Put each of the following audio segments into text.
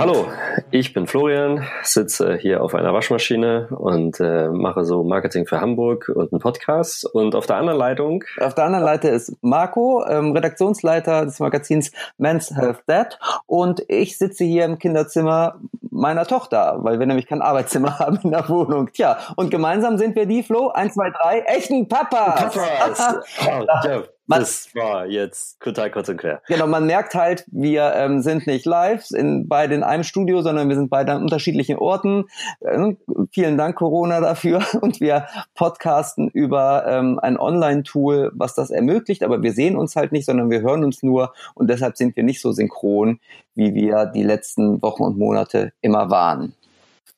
Hallo, ich bin Florian, sitze hier auf einer Waschmaschine und äh, mache so Marketing für Hamburg und einen Podcast. Und auf der anderen Leitung. Auf der anderen Seite ist Marco, ähm, Redaktionsleiter des Magazins Men's Health Dad. Und ich sitze hier im Kinderzimmer meiner Tochter, weil wir nämlich kein Arbeitszimmer haben in der Wohnung. Tja, und gemeinsam sind wir die, Flo, eins, zwei, drei, echten Papas. Papas. oh, ja. Das war jetzt total kurz und quer. Genau, man merkt halt, wir ähm, sind nicht live in, beide in einem Studio, sondern wir sind beide an unterschiedlichen Orten. Äh, vielen Dank, Corona, dafür. Und wir podcasten über ähm, ein Online-Tool, was das ermöglicht. Aber wir sehen uns halt nicht, sondern wir hören uns nur. Und deshalb sind wir nicht so synchron, wie wir die letzten Wochen und Monate immer waren.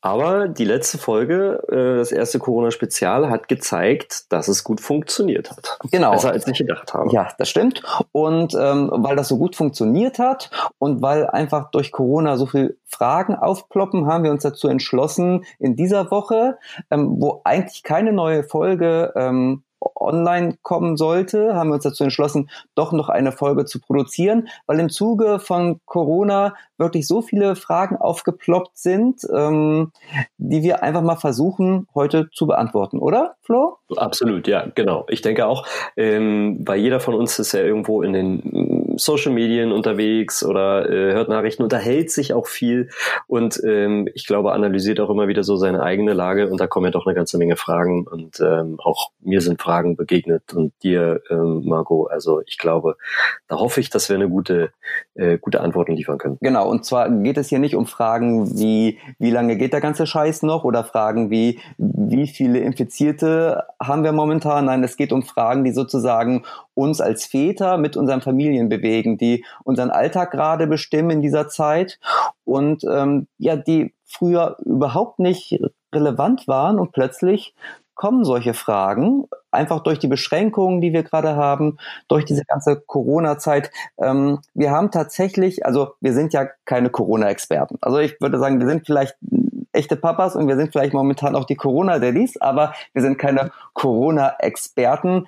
Aber die letzte Folge, äh, das erste Corona-Spezial, hat gezeigt, dass es gut funktioniert hat. Genau. Besser als ich gedacht habe. Ja, das stimmt. Und ähm, weil das so gut funktioniert hat und weil einfach durch Corona so viel Fragen aufploppen, haben wir uns dazu entschlossen, in dieser Woche, ähm, wo eigentlich keine neue Folge ähm, online kommen sollte, haben wir uns dazu entschlossen, doch noch eine Folge zu produzieren, weil im Zuge von Corona wirklich so viele Fragen aufgeploppt sind, ähm, die wir einfach mal versuchen heute zu beantworten, oder, Flo? Absolut, ja, genau. Ich denke auch, ähm, weil jeder von uns ist ja irgendwo in den Social Medien unterwegs oder äh, hört Nachrichten, unterhält sich auch viel und ähm, ich glaube, analysiert auch immer wieder so seine eigene Lage und da kommen ja doch eine ganze Menge Fragen und ähm, auch mir sind Fragen begegnet und dir, ähm, Marco. Also ich glaube, da hoffe ich, dass wir eine gute, äh, gute Antworten liefern können. Genau, und zwar geht es hier nicht um Fragen wie, wie lange geht der ganze Scheiß noch oder Fragen wie, wie viele Infizierte haben wir momentan? Nein, es geht um Fragen, die sozusagen uns als Väter mit unseren Familien bewegen, die unseren Alltag gerade bestimmen in dieser Zeit und ähm, ja, die früher überhaupt nicht relevant waren und plötzlich kommen solche Fragen, einfach durch die Beschränkungen, die wir gerade haben, durch diese ganze Corona-Zeit. Ähm, wir haben tatsächlich, also wir sind ja keine Corona-Experten. Also ich würde sagen, wir sind vielleicht echte Papas und wir sind vielleicht momentan auch die Corona-Daddies, aber wir sind keine Corona-Experten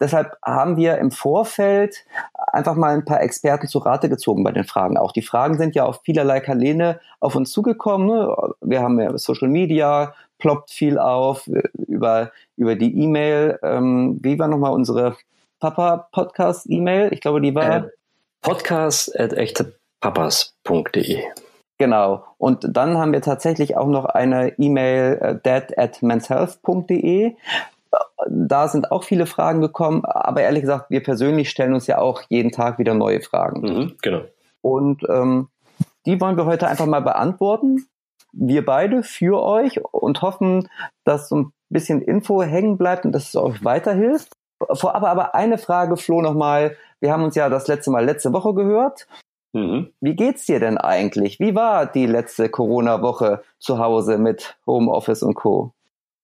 deshalb haben wir im Vorfeld einfach mal ein paar Experten zu Rate gezogen bei den Fragen. Auch die Fragen sind ja auf vielerlei Kanäle auf uns zugekommen. Ne? Wir haben ja Social Media, ploppt viel auf, über, über die E-Mail. Ähm, wie war nochmal unsere Papa-Podcast-E-Mail? Ich glaube, die war... Äh, podcast at echtepapas.de Genau. Und dann haben wir tatsächlich auch noch eine E-Mail äh, dad at menshealth.de da sind auch viele Fragen gekommen, aber ehrlich gesagt, wir persönlich stellen uns ja auch jeden Tag wieder neue Fragen. Mhm, genau. Und ähm, die wollen wir heute einfach mal beantworten. Wir beide für euch und hoffen, dass so ein bisschen Info hängen bleibt und dass es euch weiterhilft. Vorab aber eine Frage, Flo, nochmal. Wir haben uns ja das letzte Mal letzte Woche gehört. Mhm. Wie geht's dir denn eigentlich? Wie war die letzte Corona-Woche zu Hause mit Homeoffice und Co.?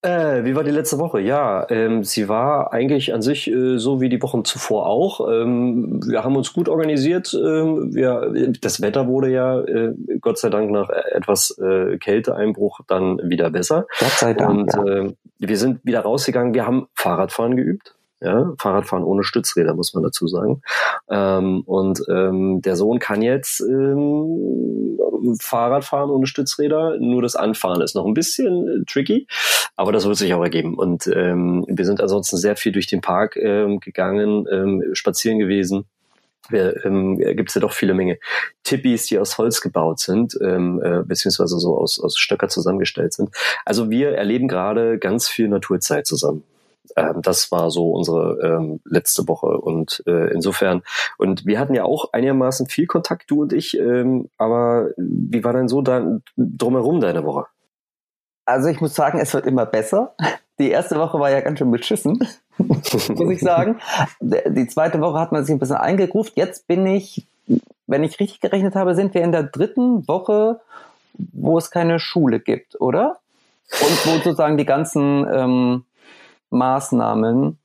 Äh, wie war die letzte Woche? Ja, ähm, sie war eigentlich an sich äh, so wie die Wochen zuvor auch. Ähm, wir haben uns gut organisiert. Ähm, wir, das Wetter wurde ja äh, Gott sei Dank nach etwas äh, Kälteeinbruch dann wieder besser. Gott sei Dank. Und ja. äh, wir sind wieder rausgegangen. Wir haben Fahrradfahren geübt. Ja, Fahrradfahren ohne Stützräder, muss man dazu sagen. Ähm, und ähm, der Sohn kann jetzt ähm, Fahrradfahren ohne Stützräder, nur das Anfahren ist noch ein bisschen äh, tricky, aber das wird sich auch ergeben. Und ähm, wir sind ansonsten sehr viel durch den Park ähm, gegangen, ähm, spazieren gewesen. Ähm, gibt es ja doch viele Menge Tippis, die aus Holz gebaut sind, ähm, äh, beziehungsweise so aus, aus Stöcker zusammengestellt sind. Also wir erleben gerade ganz viel Naturzeit zusammen. Ähm, das war so unsere ähm, letzte Woche und äh, insofern und wir hatten ja auch einigermaßen viel Kontakt, du und ich. Ähm, aber wie war denn so dann drumherum deine Woche? Also ich muss sagen, es wird immer besser. Die erste Woche war ja ganz schön beschissen, muss ich sagen. Die zweite Woche hat man sich ein bisschen eingegruft. Jetzt bin ich, wenn ich richtig gerechnet habe, sind wir in der dritten Woche, wo es keine Schule gibt, oder? Und wo sozusagen die ganzen ähm, Maßnahmen.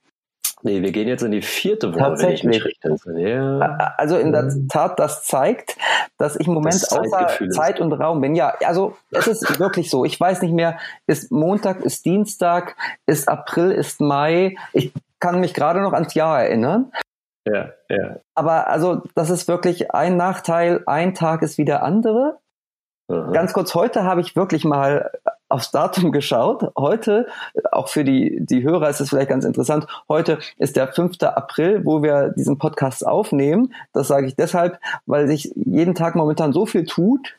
Nee, wir gehen jetzt in die vierte Woche. Tatsächlich. Ja. Also in der mhm. Tat, das zeigt, dass ich im Moment außer Zeit und Raum bin. Ja, also es ist wirklich so. Ich weiß nicht mehr, ist Montag, ist Dienstag, ist April, ist Mai. Ich kann mich gerade noch ans Jahr erinnern. Ja, ja. Aber also das ist wirklich ein Nachteil. Ein Tag ist wie der andere. Ganz kurz, heute habe ich wirklich mal aufs Datum geschaut. Heute, auch für die, die Hörer ist es vielleicht ganz interessant, heute ist der 5. April, wo wir diesen Podcast aufnehmen. Das sage ich deshalb, weil sich jeden Tag momentan so viel tut,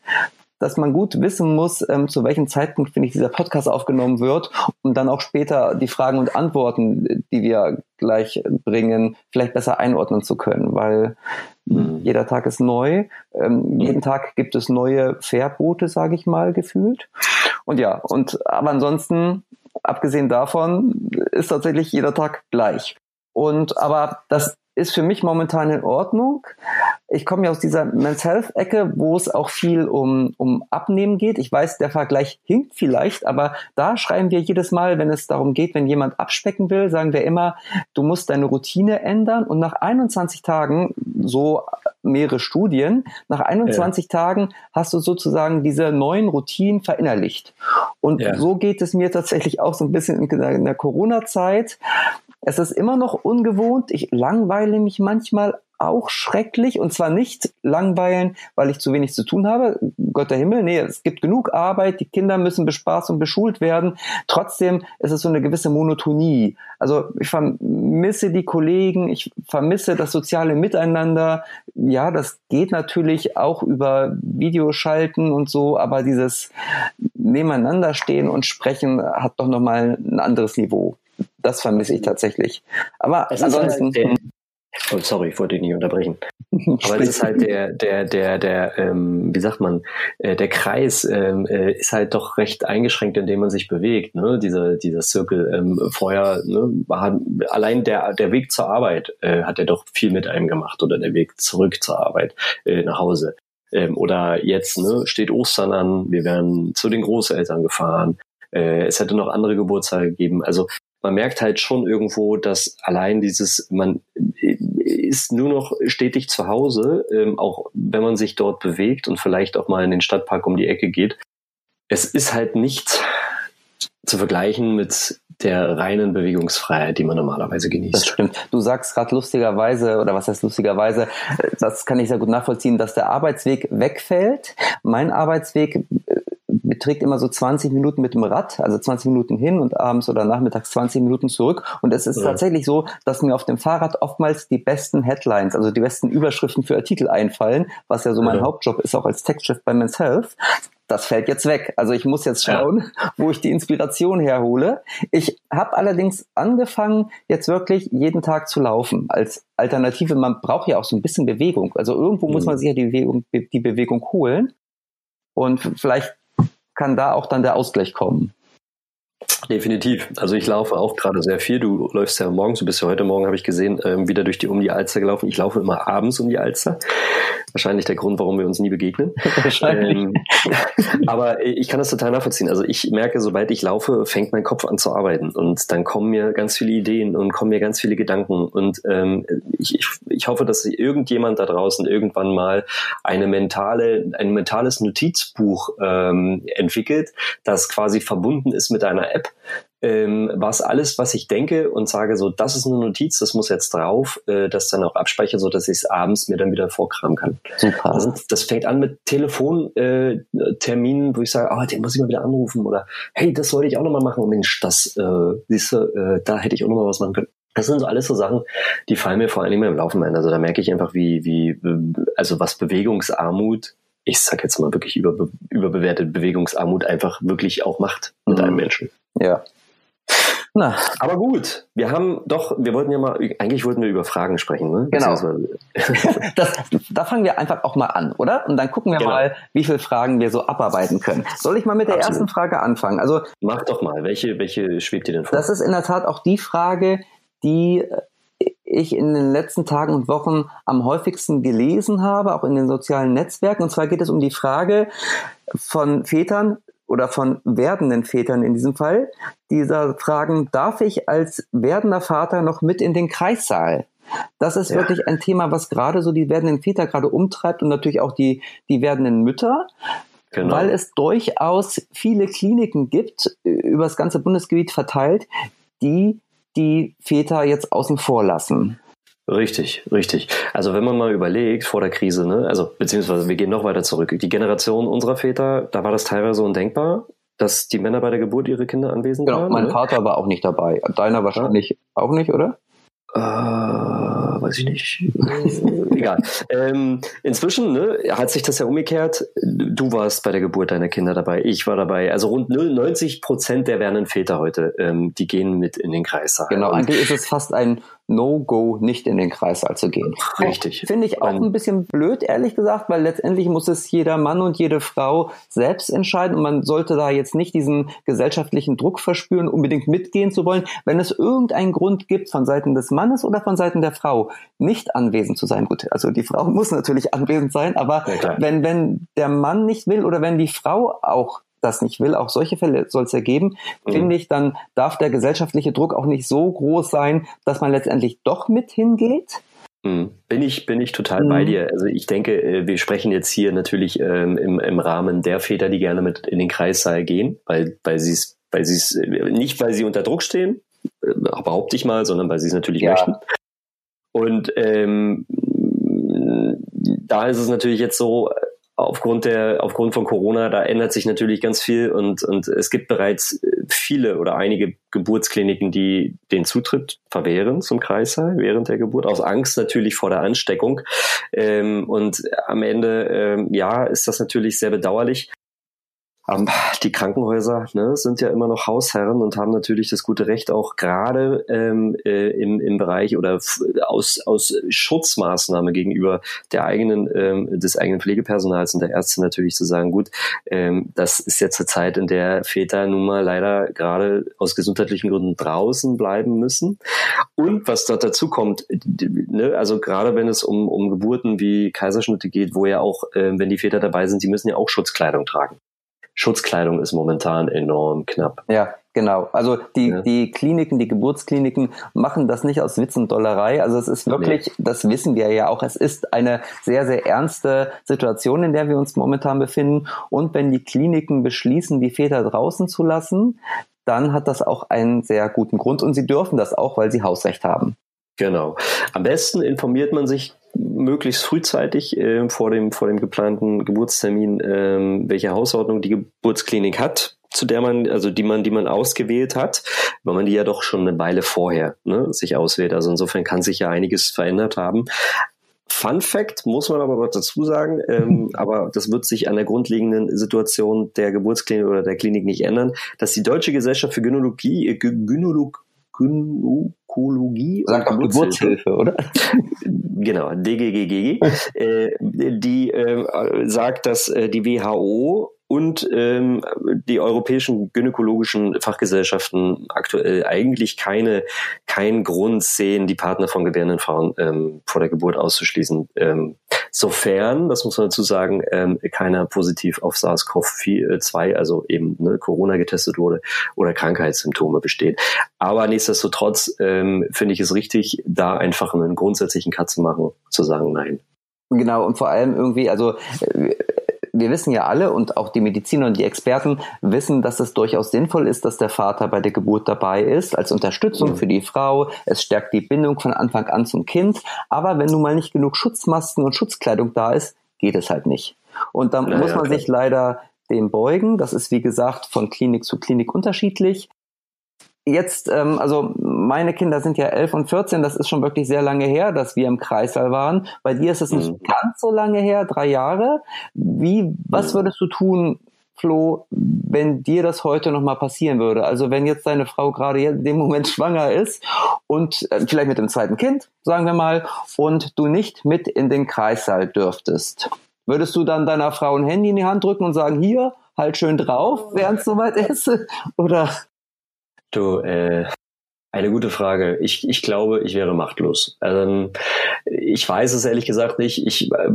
dass man gut wissen muss, ähm, zu welchem Zeitpunkt, finde ich, dieser Podcast aufgenommen wird, um dann auch später die Fragen und Antworten, die wir gleich bringen, vielleicht besser einordnen zu können, weil. Jeder Tag ist neu. Ähm, mhm. Jeden Tag gibt es neue Verbote, sage ich mal, gefühlt. Und ja, und aber ansonsten, abgesehen davon, ist tatsächlich jeder Tag gleich. Und aber das ist für mich momentan in Ordnung. Ich komme ja aus dieser Men's Health Ecke, wo es auch viel um, um Abnehmen geht. Ich weiß, der Vergleich hinkt vielleicht, aber da schreiben wir jedes Mal, wenn es darum geht, wenn jemand abspecken will, sagen wir immer, du musst deine Routine ändern und nach 21 Tagen, so mehrere Studien, nach 21 ja. Tagen hast du sozusagen diese neuen Routinen verinnerlicht. Und ja. so geht es mir tatsächlich auch so ein bisschen in der, in der Corona-Zeit. Es ist immer noch ungewohnt. Ich langweile mich manchmal auch schrecklich und zwar nicht langweilen, weil ich zu wenig zu tun habe. Gott der Himmel, nee, es gibt genug Arbeit, die Kinder müssen bespaßt und beschult werden. Trotzdem ist es so eine gewisse Monotonie. Also ich vermisse die Kollegen, ich vermisse das soziale Miteinander. Ja, das geht natürlich auch über Videoschalten und so, aber dieses nebeneinander stehen und sprechen hat doch nochmal ein anderes Niveau das vermisse ich tatsächlich. Aber es ansonsten. Halt oh, sorry, ich wollte dich nicht unterbrechen. Aber es ist halt der, der, der, der, ähm, wie sagt man, äh, der Kreis ähm, äh, ist halt doch recht eingeschränkt, indem man sich bewegt. Ne? Dieser, dieser Circle. Ähm, vorher ne, war allein der, der Weg zur Arbeit äh, hat er doch viel mit einem gemacht oder der Weg zurück zur Arbeit äh, nach Hause. Ähm, oder jetzt ne, steht Ostern an, wir werden zu den Großeltern gefahren. Äh, es hätte noch andere Geburtstage gegeben. Also man merkt halt schon irgendwo, dass allein dieses, man ist nur noch stetig zu Hause, ähm, auch wenn man sich dort bewegt und vielleicht auch mal in den Stadtpark um die Ecke geht. Es ist halt nicht zu vergleichen mit der reinen Bewegungsfreiheit, die man normalerweise genießt. Das stimmt. Du sagst gerade lustigerweise, oder was heißt lustigerweise, das kann ich sehr gut nachvollziehen, dass der Arbeitsweg wegfällt. Mein Arbeitsweg beträgt immer so 20 Minuten mit dem Rad, also 20 Minuten hin und abends oder nachmittags 20 Minuten zurück. Und es ist ja. tatsächlich so, dass mir auf dem Fahrrad oftmals die besten Headlines, also die besten Überschriften für Artikel einfallen, was ja so mein ja. Hauptjob ist, auch als Textchef bei Men's Health das fällt jetzt weg. Also ich muss jetzt schauen, ja. wo ich die Inspiration herhole. Ich habe allerdings angefangen, jetzt wirklich jeden Tag zu laufen als Alternative. Man braucht ja auch so ein bisschen Bewegung. Also irgendwo mhm. muss man sich ja die Bewegung, die Bewegung holen. Und vielleicht kann da auch dann der Ausgleich kommen. Definitiv. Also ich laufe auch gerade sehr viel. Du läufst ja morgens, du bist ja heute Morgen, habe ich gesehen, ähm, wieder durch die um die Alster gelaufen. Ich laufe immer abends um die Alster. Wahrscheinlich der Grund, warum wir uns nie begegnen. Wahrscheinlich. Ähm, aber ich kann das total nachvollziehen. Also ich merke, sobald ich laufe, fängt mein Kopf an zu arbeiten und dann kommen mir ganz viele Ideen und kommen mir ganz viele Gedanken. Und ähm, ich, ich, ich hoffe, dass irgendjemand da draußen irgendwann mal eine mentale, ein mentales Notizbuch ähm, entwickelt, das quasi verbunden ist mit einer App, ähm, was alles, was ich denke und sage, so, das ist eine Notiz, das muss jetzt drauf, äh, das dann auch abspeichere, so dass ich es abends mir dann wieder vorkramen kann. Super. Das, sind, das fängt an mit Telefonterminen, äh, wo ich sage, oh, den muss ich mal wieder anrufen oder hey, das sollte ich auch nochmal machen. Mensch, das, äh, siehst du, äh, da hätte ich auch nochmal was machen können. Das sind so alles so Sachen, die fallen mir vor allem im Laufen ein. Also da merke ich einfach, wie, wie, also was Bewegungsarmut ich sag jetzt mal wirklich über, überbewertet Bewegungsarmut einfach wirklich auch macht mit mhm. einem Menschen. Ja. Na. Aber gut, wir haben doch, wir wollten ja mal, eigentlich wollten wir über Fragen sprechen, ne? Genau. das, da fangen wir einfach auch mal an, oder? Und dann gucken wir genau. mal, wie viele Fragen wir so abarbeiten können. Soll ich mal mit der Absolut. ersten Frage anfangen? Also mach doch mal. Welche, welche schwebt dir denn vor? Das ist in der Tat auch die Frage, die ich in den letzten Tagen und Wochen am häufigsten gelesen habe, auch in den sozialen Netzwerken. Und zwar geht es um die Frage von Vätern oder von werdenden Vätern in diesem Fall, dieser fragen, darf ich als werdender Vater noch mit in den Kreissaal? Das ist ja. wirklich ein Thema, was gerade so die werdenden Väter gerade umtreibt und natürlich auch die, die werdenden Mütter. Genau. Weil es durchaus viele Kliniken gibt, über das ganze Bundesgebiet verteilt, die die Väter jetzt außen vor lassen. Richtig, richtig. Also wenn man mal überlegt, vor der Krise, ne, also beziehungsweise wir gehen noch weiter zurück. Die Generation unserer Väter, da war das teilweise undenkbar, dass die Männer bei der Geburt ihre Kinder anwesend genau, waren. Mein ne? Vater war auch nicht dabei. Deiner wahrscheinlich ja. auch nicht, oder? Äh, weiß ich nicht. Egal. Ähm, inzwischen ne, hat sich das ja umgekehrt. Du warst bei der Geburt deiner Kinder dabei, ich war dabei. Also rund 90 Prozent der werdenden Väter heute, ähm, die gehen mit in den Kreissaal. Genau, eigentlich ist es fast ein No-Go, nicht in den Kreissaal zu gehen. Richtig. Finde ich auch ein bisschen blöd, ehrlich gesagt, weil letztendlich muss es jeder Mann und jede Frau selbst entscheiden und man sollte da jetzt nicht diesen gesellschaftlichen Druck verspüren, unbedingt mitgehen zu wollen. Wenn es irgendeinen Grund gibt von Seiten des Mannes oder von Seiten der Frau, nicht anwesend zu sein, gut, also die Frau muss natürlich anwesend sein, aber ja, wenn, wenn der Mann nicht will oder wenn die Frau auch das nicht will, auch solche Fälle soll es ja geben, mhm. finde ich, dann darf der gesellschaftliche Druck auch nicht so groß sein, dass man letztendlich doch mit hingeht. Mhm. Bin ich, bin ich total mhm. bei dir. Also ich denke, äh, wir sprechen jetzt hier natürlich ähm, im, im Rahmen der Väter, die gerne mit in den Kreissaal gehen, weil, weil sie es, weil sie es, äh, nicht weil sie unter Druck stehen, äh, behaupte ich mal, sondern weil sie es natürlich ja. möchten. Und ähm, da ist es natürlich jetzt so, aufgrund der, aufgrund von Corona, da ändert sich natürlich ganz viel und, und es gibt bereits viele oder einige Geburtskliniken, die den Zutritt verwehren zum Kreissaal während der Geburt, aus Angst natürlich vor der Ansteckung. Ähm, und am Ende, ähm, ja, ist das natürlich sehr bedauerlich. Ähm, die Krankenhäuser ne, sind ja immer noch Hausherren und haben natürlich das gute Recht, auch gerade ähm, äh, im, im Bereich oder aus, aus Schutzmaßnahme gegenüber der eigenen, ähm, des eigenen Pflegepersonals und der Ärzte natürlich zu sagen, gut, ähm, das ist jetzt eine Zeit, in der Väter nun mal leider gerade aus gesundheitlichen Gründen draußen bleiben müssen. Und was dort dazu kommt, ne, also gerade wenn es um, um Geburten wie Kaiserschnitte geht, wo ja auch, äh, wenn die Väter dabei sind, die müssen ja auch Schutzkleidung tragen. Schutzkleidung ist momentan enorm knapp. Ja, genau. Also die, ja. die Kliniken, die Geburtskliniken machen das nicht aus Witz und Dollerei. Also es ist wirklich, nee. das wissen wir ja auch, es ist eine sehr, sehr ernste Situation, in der wir uns momentan befinden. Und wenn die Kliniken beschließen, die Väter draußen zu lassen, dann hat das auch einen sehr guten Grund und sie dürfen das auch, weil sie Hausrecht haben. Genau. Am besten informiert man sich möglichst frühzeitig äh, vor dem vor dem geplanten Geburtstermin, äh, welche Hausordnung die Geburtsklinik hat, zu der man also die man die man ausgewählt hat, weil man die ja doch schon eine Weile vorher ne, sich auswählt. Also insofern kann sich ja einiges verändert haben. Fun Fact muss man aber dazu sagen, ähm, aber das wird sich an der grundlegenden Situation der Geburtsklinik oder der Klinik nicht ändern, dass die Deutsche Gesellschaft für Gynäkologie, äh, Gynäkolog, Gynäkologie Sagt und Geburtshilfe, oder? genau, DGGG, äh, die äh, sagt, dass äh, die WHO und ähm, die europäischen gynäkologischen Fachgesellschaften aktuell eigentlich keine keinen Grund sehen, die Partner von gebärenden Frauen ähm, vor der Geburt auszuschließen. Ähm, sofern, das muss man dazu sagen, ähm, keiner positiv auf SARS-CoV-2, also eben ne, Corona getestet wurde oder Krankheitssymptome bestehen. Aber nichtsdestotrotz ähm, finde ich es richtig, da einfach einen grundsätzlichen Cut zu machen, zu sagen, nein. Genau, und vor allem irgendwie, also äh, wir wissen ja alle und auch die Mediziner und die Experten wissen, dass es durchaus sinnvoll ist, dass der Vater bei der Geburt dabei ist, als Unterstützung mhm. für die Frau. Es stärkt die Bindung von Anfang an zum Kind. Aber wenn nun mal nicht genug Schutzmasken und Schutzkleidung da ist, geht es halt nicht. Und dann naja, muss man klar. sich leider dem beugen. Das ist, wie gesagt, von Klinik zu Klinik unterschiedlich jetzt, ähm, also meine Kinder sind ja elf und 14, das ist schon wirklich sehr lange her, dass wir im Kreissaal waren. Bei dir ist es nicht mhm. ganz so lange her, drei Jahre. Wie, was mhm. würdest du tun, Flo, wenn dir das heute nochmal passieren würde? Also wenn jetzt deine Frau gerade in dem Moment schwanger ist und äh, vielleicht mit dem zweiten Kind, sagen wir mal, und du nicht mit in den Kreissaal dürftest. Würdest du dann deiner Frau ein Handy in die Hand drücken und sagen, hier, halt schön drauf, während es soweit ist? Oder? Du, äh, eine gute Frage. Ich, ich glaube, ich wäre machtlos. Ähm, ich weiß es ehrlich gesagt nicht. Ich, äh,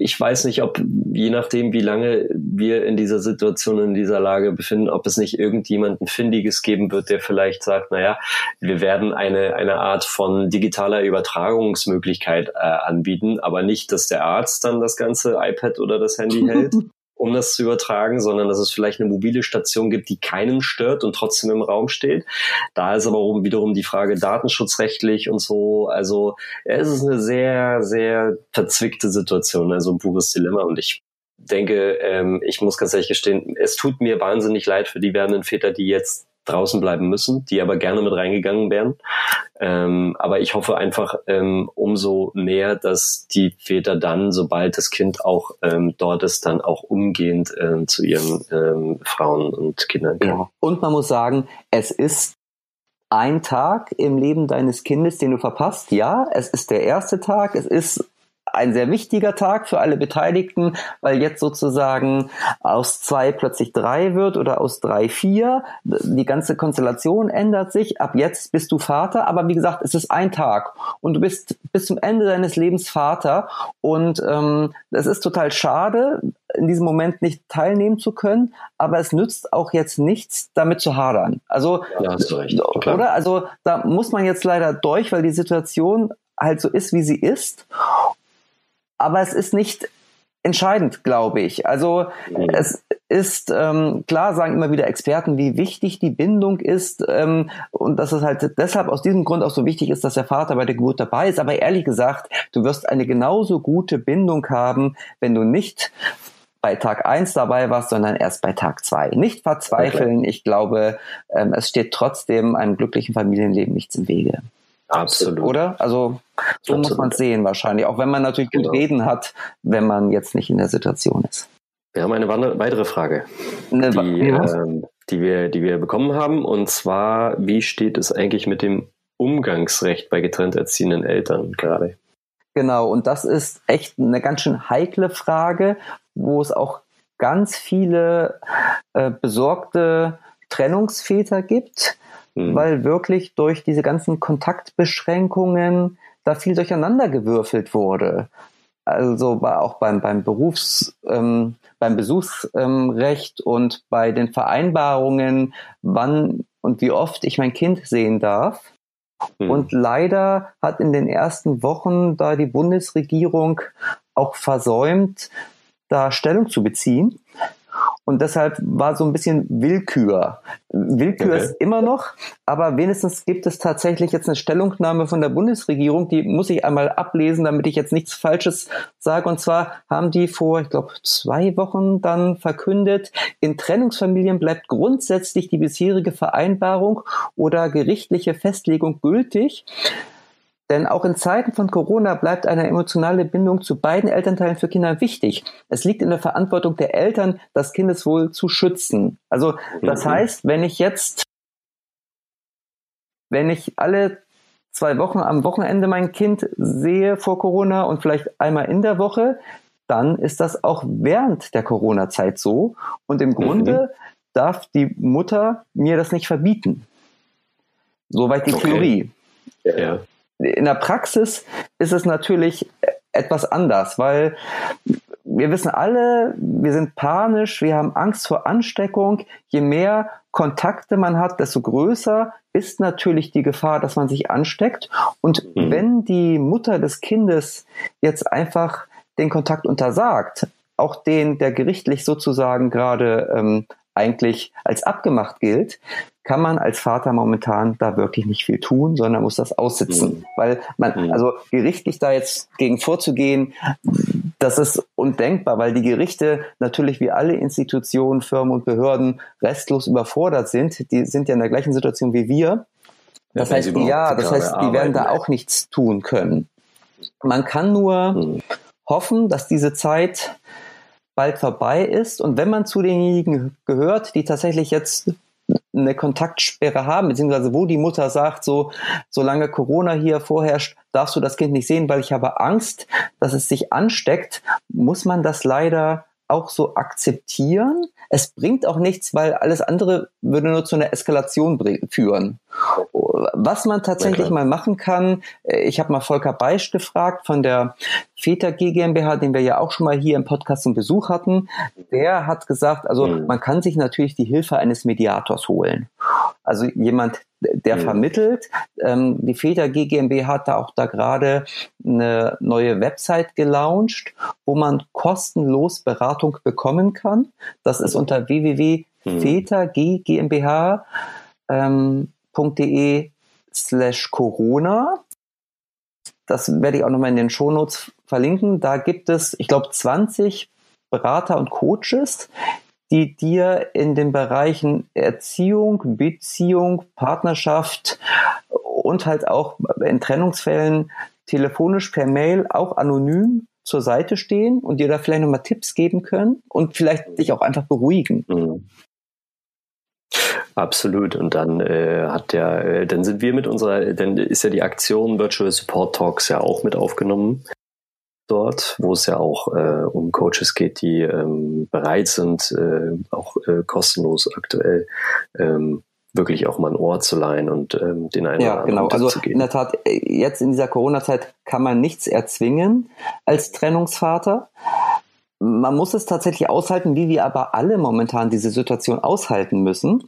ich weiß nicht, ob je nachdem, wie lange wir in dieser Situation, in dieser Lage befinden, ob es nicht irgendjemanden Findiges geben wird, der vielleicht sagt, naja, wir werden eine, eine Art von digitaler Übertragungsmöglichkeit äh, anbieten, aber nicht, dass der Arzt dann das ganze iPad oder das Handy hält, um das zu übertragen, sondern dass es vielleicht eine mobile Station gibt, die keinen stört und trotzdem im Raum steht. Da ist aber wiederum die Frage datenschutzrechtlich und so. Also es ist eine sehr, sehr verzwickte Situation, also ein pures Dilemma. Und ich denke, ähm, ich muss ganz ehrlich gestehen, es tut mir wahnsinnig leid für die werdenden Väter, die jetzt draußen bleiben müssen, die aber gerne mit reingegangen wären. Ähm, aber ich hoffe einfach ähm, umso mehr, dass die Väter dann, sobald das Kind auch ähm, dort ist, dann auch umgehend ähm, zu ihren ähm, Frauen und Kindern kommen. Ja. Und man muss sagen, es ist ein Tag im Leben deines Kindes, den du verpasst. Ja, es ist der erste Tag, es ist ein sehr wichtiger Tag für alle Beteiligten, weil jetzt sozusagen aus zwei plötzlich drei wird oder aus drei vier. Die ganze Konstellation ändert sich. Ab jetzt bist du Vater, aber wie gesagt, es ist ein Tag und du bist bis zum Ende deines Lebens Vater und ähm, es ist total schade, in diesem Moment nicht teilnehmen zu können, aber es nützt auch jetzt nichts, damit zu hadern. Also, ja, hast du recht. oder? Also, da muss man jetzt leider durch, weil die Situation halt so ist, wie sie ist aber es ist nicht entscheidend, glaube ich. Also mhm. es ist ähm, klar, sagen immer wieder Experten, wie wichtig die Bindung ist ähm, und dass es halt deshalb aus diesem Grund auch so wichtig ist, dass der Vater bei der Geburt dabei ist. Aber ehrlich gesagt, du wirst eine genauso gute Bindung haben, wenn du nicht bei Tag eins dabei warst, sondern erst bei Tag zwei. Nicht verzweifeln. Okay. Ich glaube, ähm, es steht trotzdem einem glücklichen Familienleben nichts im Wege. Absolut. Oder? Also so Absolut. muss man es sehen wahrscheinlich, auch wenn man natürlich gut genau. reden hat, wenn man jetzt nicht in der Situation ist. Wir haben eine weitere Frage, eine, die, äh, die, wir, die wir bekommen haben, und zwar, wie steht es eigentlich mit dem Umgangsrecht bei getrennt erziehenden Eltern gerade? Genau, und das ist echt eine ganz schön heikle Frage, wo es auch ganz viele äh, besorgte Trennungsväter gibt, mhm. weil wirklich durch diese ganzen Kontaktbeschränkungen da viel durcheinander gewürfelt wurde. Also war auch beim, beim Berufs, ähm, beim Besuchsrecht ähm, und bei den Vereinbarungen, wann und wie oft ich mein Kind sehen darf. Mhm. Und leider hat in den ersten Wochen da die Bundesregierung auch versäumt, da Stellung zu beziehen. Und deshalb war so ein bisschen Willkür. Willkür okay. ist immer noch, aber wenigstens gibt es tatsächlich jetzt eine Stellungnahme von der Bundesregierung, die muss ich einmal ablesen, damit ich jetzt nichts Falsches sage. Und zwar haben die vor, ich glaube, zwei Wochen dann verkündet, in Trennungsfamilien bleibt grundsätzlich die bisherige Vereinbarung oder gerichtliche Festlegung gültig. Denn auch in Zeiten von Corona bleibt eine emotionale Bindung zu beiden Elternteilen für Kinder wichtig. Es liegt in der Verantwortung der Eltern, das Kindeswohl zu schützen. Also das mhm. heißt, wenn ich jetzt, wenn ich alle zwei Wochen am Wochenende mein Kind sehe vor Corona und vielleicht einmal in der Woche, dann ist das auch während der Corona-Zeit so. Und im Grunde mhm. darf die Mutter mir das nicht verbieten. Soweit die okay. Theorie. Ja in der Praxis ist es natürlich etwas anders, weil wir wissen alle, wir sind panisch, wir haben Angst vor Ansteckung. Je mehr Kontakte man hat, desto größer ist natürlich die Gefahr, dass man sich ansteckt. Und mhm. wenn die Mutter des Kindes jetzt einfach den Kontakt untersagt, auch den, der gerichtlich sozusagen gerade ähm, eigentlich als abgemacht gilt, kann man als Vater momentan da wirklich nicht viel tun, sondern muss das aussitzen. Mhm. Weil man, mhm. also gerichtlich da jetzt gegen vorzugehen, das ist undenkbar, weil die Gerichte natürlich wie alle Institutionen, Firmen und Behörden restlos überfordert sind. Die sind ja in der gleichen Situation wie wir. Das ja, heißt, ja, das heißt, die werden da auch nichts tun können. Man kann nur mhm. hoffen, dass diese Zeit bald vorbei ist und wenn man zu denjenigen gehört, die tatsächlich jetzt eine Kontaktsperre haben, beziehungsweise wo die Mutter sagt, so, solange Corona hier vorherrscht, darfst du das Kind nicht sehen, weil ich habe Angst, dass es sich ansteckt, muss man das leider auch so akzeptieren. Es bringt auch nichts, weil alles andere würde nur zu einer Eskalation führen. Was man tatsächlich mal machen kann, äh, ich habe mal Volker Beisch gefragt von der Väter GmbH, den wir ja auch schon mal hier im Podcast zum Besuch hatten. Der hat gesagt, also mhm. man kann sich natürlich die Hilfe eines Mediators holen. Also jemand, der mhm. vermittelt. Ähm, die Väter GmbH hat da auch da gerade eine neue Website gelauncht, wo man kostenlos Beratung bekommen kann. Das ist unter www.väterggmbh.de ähm, slash Corona. Das werde ich auch nochmal in den Shownotes verlinken. Da gibt es, ich glaube, 20 Berater und Coaches, die dir in den Bereichen Erziehung, Beziehung, Partnerschaft und halt auch in Trennungsfällen telefonisch per Mail auch anonym zur Seite stehen und dir da vielleicht nochmal Tipps geben können und vielleicht dich auch einfach beruhigen. Mhm. Absolut. Und dann äh, hat der, äh, dann sind wir mit unserer, dann ist ja die Aktion Virtual Support Talks ja auch mit aufgenommen dort, wo es ja auch äh, um Coaches geht, die ähm, bereit sind, äh, auch äh, kostenlos aktuell ähm, wirklich auch mal ein Ohr zu leihen und ähm, den einen ja, genau. Also in der Tat, äh, jetzt in dieser Corona-Zeit kann man nichts erzwingen als Trennungsvater. Man muss es tatsächlich aushalten, wie wir aber alle momentan diese Situation aushalten müssen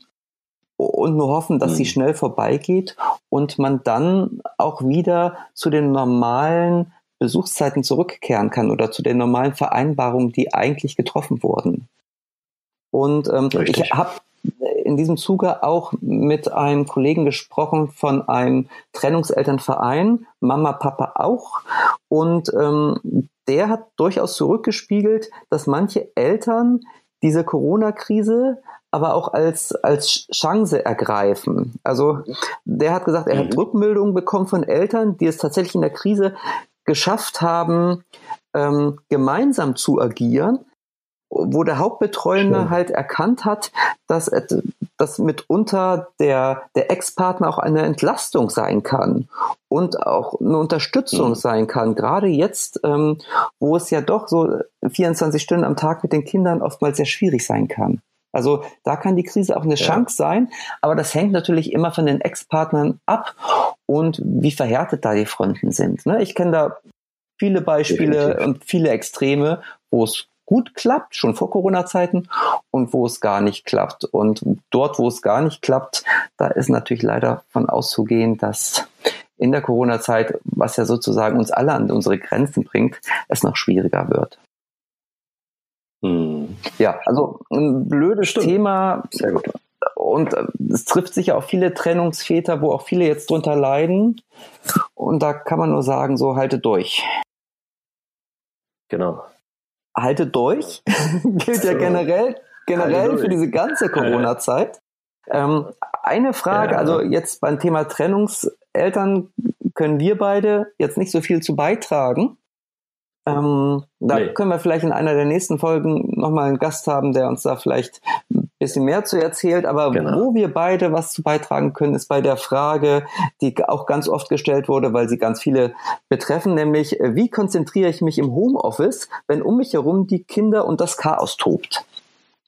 und nur hoffen, dass mhm. sie schnell vorbeigeht und man dann auch wieder zu den normalen Besuchszeiten zurückkehren kann oder zu den normalen Vereinbarungen, die eigentlich getroffen wurden. Und ähm, ich habe in diesem Zuge auch mit einem Kollegen gesprochen von einem Trennungselternverein, Mama, Papa auch. Und ähm, der hat durchaus zurückgespiegelt, dass manche Eltern diese Corona-Krise aber auch als, als Chance ergreifen. Also der hat gesagt, er hat mhm. Rückmeldungen bekommen von Eltern, die es tatsächlich in der Krise geschafft haben, ähm, gemeinsam zu agieren, wo der Hauptbetreuende Schön. halt erkannt hat, dass, dass mitunter der, der Ex-Partner auch eine Entlastung sein kann und auch eine Unterstützung mhm. sein kann. Gerade jetzt, ähm, wo es ja doch so 24 Stunden am Tag mit den Kindern oftmals sehr schwierig sein kann. Also da kann die Krise auch eine ja. Chance sein, aber das hängt natürlich immer von den Ex-Partnern ab und wie verhärtet da die Fronten sind. Ne? Ich kenne da viele Beispiele Definitiv. und viele Extreme, wo es gut klappt, schon vor Corona-Zeiten, und wo es gar nicht klappt. Und dort, wo es gar nicht klappt, da ist natürlich leider von auszugehen, dass in der Corona-Zeit, was ja sozusagen uns alle an unsere Grenzen bringt, es noch schwieriger wird. Hm. Ja, also ein blödes Stimmt. Thema. Sehr gut. Und äh, es trifft sicher auch viele Trennungsväter, wo auch viele jetzt drunter leiden. Und da kann man nur sagen, so halte durch. Genau. Halte durch gilt ja generell, generell für diese ganze Corona-Zeit. Ähm, eine Frage, ja. also jetzt beim Thema Trennungseltern können wir beide jetzt nicht so viel zu beitragen. Ähm, da nee. können wir vielleicht in einer der nächsten Folgen nochmal einen Gast haben, der uns da vielleicht bisschen mehr zu erzählt. Aber genau. wo wir beide was zu beitragen können, ist bei der Frage, die auch ganz oft gestellt wurde, weil sie ganz viele betreffen, nämlich wie konzentriere ich mich im Homeoffice, wenn um mich herum die Kinder und das Chaos tobt?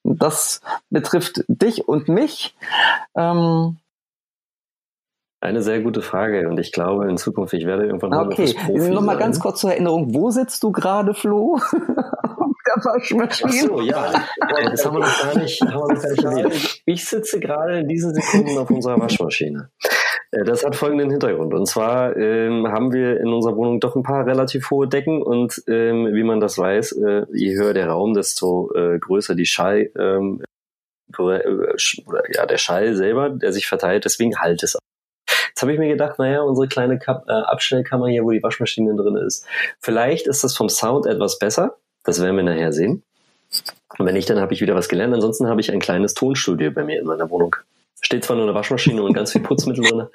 Das betrifft dich und mich. Ähm, eine sehr gute Frage und ich glaube in Zukunft, ich werde irgendwann Okay, nochmal ganz kurz zur Erinnerung, wo sitzt du gerade, Flo? Waschmaschine. Ach so, ja, das haben wir noch gar nicht, haben wir noch gar nicht erwähnt. Ich sitze gerade in diesen Sekunden auf unserer Waschmaschine. Äh, das hat folgenden Hintergrund. Und zwar ähm, haben wir in unserer Wohnung doch ein paar relativ hohe Decken und ähm, wie man das weiß, äh, je höher der Raum, desto äh, größer die Schall, ähm, oder, ja, der Schall selber, der sich verteilt. Deswegen halt es Jetzt habe ich mir gedacht, naja, unsere kleine Kap äh, Abstellkammer hier, wo die Waschmaschine drin ist, vielleicht ist das vom Sound etwas besser. Das werden wir nachher sehen. Und wenn nicht, dann habe ich wieder was gelernt. Ansonsten habe ich ein kleines Tonstudio bei mir in meiner Wohnung. Steht zwar nur eine Waschmaschine und ganz viel Putzmittel drin,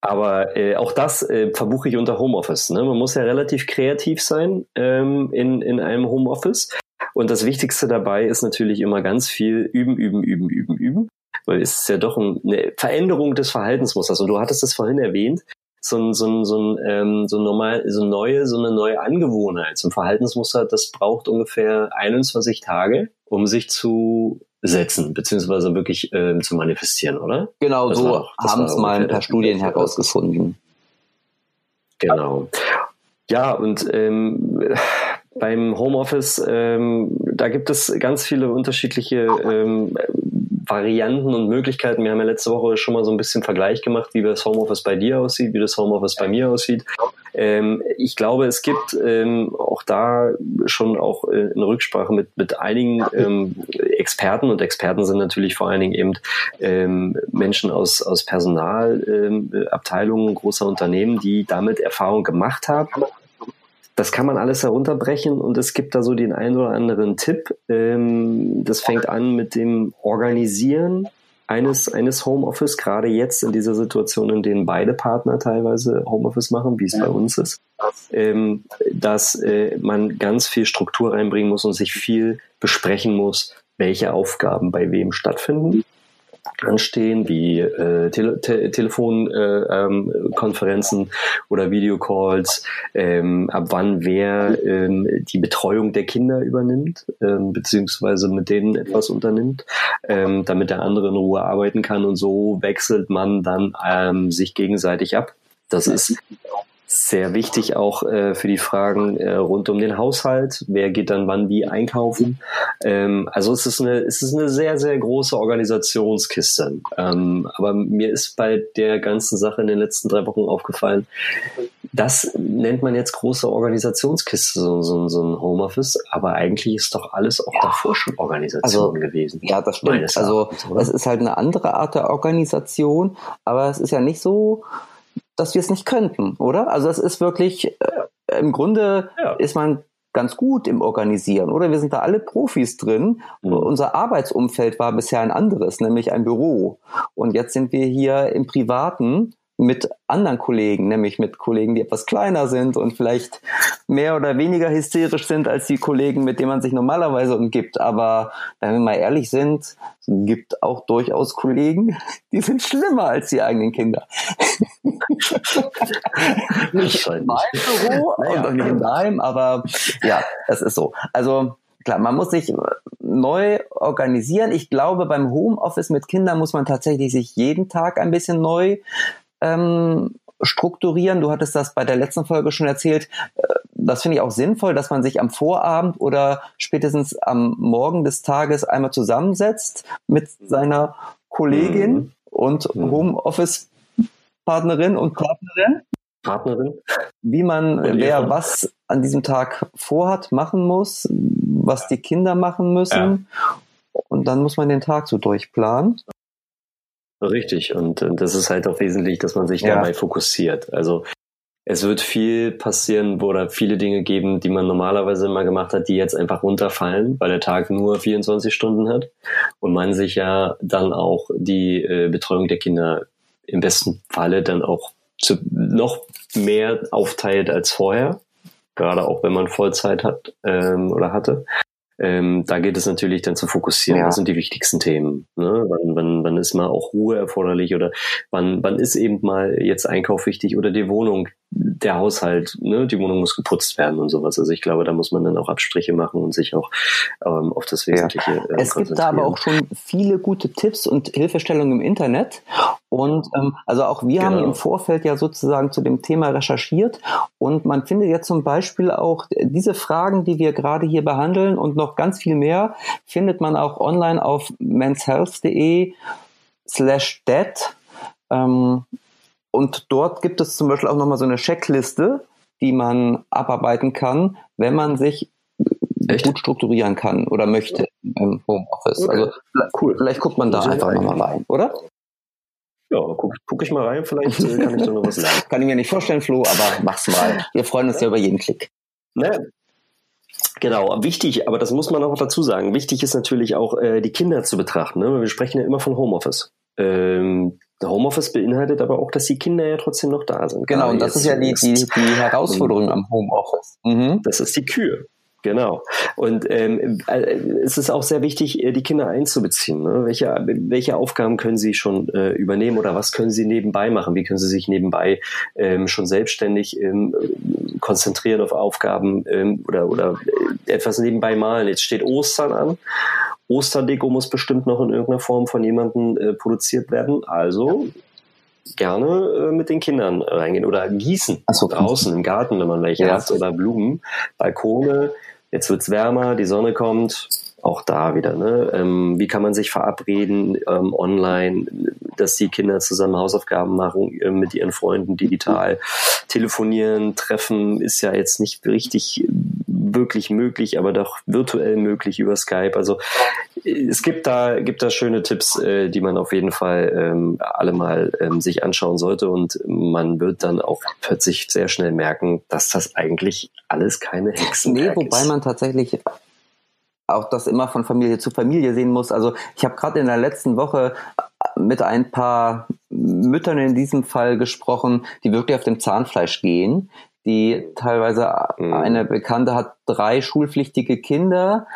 aber äh, auch das äh, verbuche ich unter Homeoffice. Ne? Man muss ja relativ kreativ sein ähm, in, in einem Homeoffice. Und das Wichtigste dabei ist natürlich immer ganz viel üben, üben, üben, üben, üben weil es ist ja doch eine Veränderung des Verhaltensmusters. Und du hattest es vorhin erwähnt, so ein, so ein, so ein, ähm, so normal, so neue, so eine neue Angewohnheit, so ein Verhaltensmuster, das braucht ungefähr 21 Tage, um sich zu setzen, beziehungsweise wirklich ähm, zu manifestieren, oder? Genau, das so haben es mal ein paar Studien herausgefunden. Genau. Ja, und ähm, beim Homeoffice, ähm, da gibt es ganz viele unterschiedliche ähm, Varianten und Möglichkeiten. Wir haben ja letzte Woche schon mal so ein bisschen Vergleich gemacht, wie das Homeoffice bei dir aussieht, wie das Homeoffice bei mir aussieht. Ähm, ich glaube, es gibt ähm, auch da schon auch äh, eine Rücksprache mit, mit einigen ähm, Experten und Experten sind natürlich vor allen Dingen eben ähm, Menschen aus, aus Personalabteilungen ähm, großer Unternehmen, die damit Erfahrung gemacht haben das kann man alles herunterbrechen und es gibt da so den einen oder anderen Tipp. Ähm, das fängt an mit dem Organisieren eines, eines Homeoffice, gerade jetzt in dieser Situation, in denen beide Partner teilweise Homeoffice machen, wie es ja. bei uns ist, ähm, dass äh, man ganz viel Struktur reinbringen muss und sich viel besprechen muss, welche Aufgaben bei wem stattfinden anstehen, wie äh, Tele Te Telefonkonferenzen äh, ähm, oder Videocalls, ähm, ab wann wer ähm, die Betreuung der Kinder übernimmt, ähm, beziehungsweise mit denen etwas unternimmt, ähm, damit der andere in Ruhe arbeiten kann und so wechselt man dann ähm, sich gegenseitig ab. Das ist sehr wichtig auch äh, für die Fragen äh, rund um den Haushalt. Wer geht dann wann wie einkaufen? Ähm, also es ist eine, es ist eine sehr, sehr große Organisationskiste. Ähm, aber mir ist bei der ganzen Sache in den letzten drei Wochen aufgefallen, das nennt man jetzt große Organisationskiste, so, so, so ein Homeoffice, aber eigentlich ist doch alles auch davor schon Organisation also, gewesen. Ja, das stimmt. Also es ist halt eine andere Art der Organisation, aber es ist ja nicht so, dass wir es nicht könnten, oder? Also es ist wirklich, äh, im Grunde ja. ist man ganz gut im Organisieren, oder? Wir sind da alle Profis drin. Mhm. Unser Arbeitsumfeld war bisher ein anderes, nämlich ein Büro. Und jetzt sind wir hier im Privaten mit anderen Kollegen, nämlich mit Kollegen, die etwas kleiner sind und vielleicht mehr oder weniger hysterisch sind als die Kollegen, mit denen man sich normalerweise umgibt. Aber wenn wir mal ehrlich sind, gibt auch durchaus Kollegen, die sind schlimmer als die eigenen Kinder. nicht in meinem Büro naja. und nicht in deinem, aber ja, es ist so. Also klar, man muss sich neu organisieren. Ich glaube, beim Homeoffice mit Kindern muss man tatsächlich sich jeden Tag ein bisschen neu ähm, strukturieren. Du hattest das bei der letzten Folge schon erzählt. Äh, das finde ich auch sinnvoll, dass man sich am Vorabend oder spätestens am Morgen des Tages einmal zusammensetzt mit seiner Kollegin mhm. und mhm. Homeoffice-Partnerin und Partnerin. Partnerin. Wie man, wer was an diesem Tag vorhat, machen muss, was die Kinder machen müssen. Ja. Und dann muss man den Tag so durchplanen. Richtig. Und, und das ist halt auch wesentlich, dass man sich ja. dabei fokussiert. Also es wird viel passieren, wo da viele Dinge geben, die man normalerweise immer gemacht hat, die jetzt einfach runterfallen, weil der Tag nur 24 Stunden hat und man sich ja dann auch die äh, Betreuung der Kinder im besten Falle dann auch zu, noch mehr aufteilt als vorher, gerade auch wenn man Vollzeit hat ähm, oder hatte. Ähm, da geht es natürlich dann zu fokussieren, ja. was sind die wichtigsten Themen. Ne? Wann, wann, wann ist mal auch Ruhe erforderlich oder wann, wann ist eben mal jetzt Einkauf wichtig oder die Wohnung, der Haushalt, ne? die Wohnung muss geputzt werden und sowas. Also ich glaube, da muss man dann auch Abstriche machen und sich auch ähm, auf das Wesentliche ja. äh, Es gibt da aber auch schon viele gute Tipps und Hilfestellungen im Internet. Und ähm, also auch wir genau. haben im Vorfeld ja sozusagen zu dem Thema recherchiert und man findet jetzt zum Beispiel auch diese Fragen, die wir gerade hier behandeln und noch ganz viel mehr, findet man auch online auf menshealth.de slash dead. Ähm, und dort gibt es zum Beispiel auch nochmal so eine Checkliste, die man abarbeiten kann, wenn man sich Echt? gut strukturieren kann oder möchte im Homeoffice. Okay. Also cool. Vielleicht guckt man da einfach nochmal rein, oder? Ja, guck, guck ich mal rein, vielleicht äh, kann ich da noch was lernen. kann ich mir nicht vorstellen, Flo, aber mach's mal. Wir freuen uns ja über jeden Klick. Ne? Genau, wichtig, aber das muss man auch dazu sagen. Wichtig ist natürlich auch, äh, die Kinder zu betrachten. Ne? Wir sprechen ja immer von Homeoffice. Ähm, Homeoffice beinhaltet aber auch, dass die Kinder ja trotzdem noch da sind. Genau, und das ist ja die, die, die Herausforderung am Homeoffice. Mhm. Das ist die Kür. Genau. Und ähm, äh, es ist auch sehr wichtig, äh, die Kinder einzubeziehen. Ne? Welche, welche Aufgaben können sie schon äh, übernehmen oder was können sie nebenbei machen? Wie können sie sich nebenbei ähm, schon selbstständig ähm, konzentrieren auf Aufgaben ähm, oder, oder äh, etwas nebenbei malen? Jetzt steht Ostern an Osterdeko muss bestimmt noch in irgendeiner Form von jemandem äh, produziert werden. Also gerne äh, mit den Kindern reingehen oder gießen so, draußen im Garten, wenn man welche ja. hat oder Blumen, Balkone. Jetzt wird's wärmer, die Sonne kommt. auch da wieder, ne? Ähm, wie kann man sich verabreden ähm, online, dass die Kinder zusammen Hausaufgaben machen äh, mit ihren Freunden digital. Telefonieren, treffen ist ja jetzt nicht richtig wirklich möglich, aber doch virtuell möglich über Skype. Also es gibt da, gibt da schöne Tipps, äh, die man auf jeden Fall ähm, alle mal ähm, sich anschauen sollte und man wird dann auch plötzlich sehr schnell merken, dass das eigentlich alles keine Hexen nee, wobei man tatsächlich auch das immer von Familie zu Familie sehen muss. Also ich habe gerade in der letzten Woche mit ein paar Müttern in diesem Fall gesprochen, die wirklich auf dem Zahnfleisch gehen, die teilweise mhm. eine Bekannte hat drei schulpflichtige Kinder.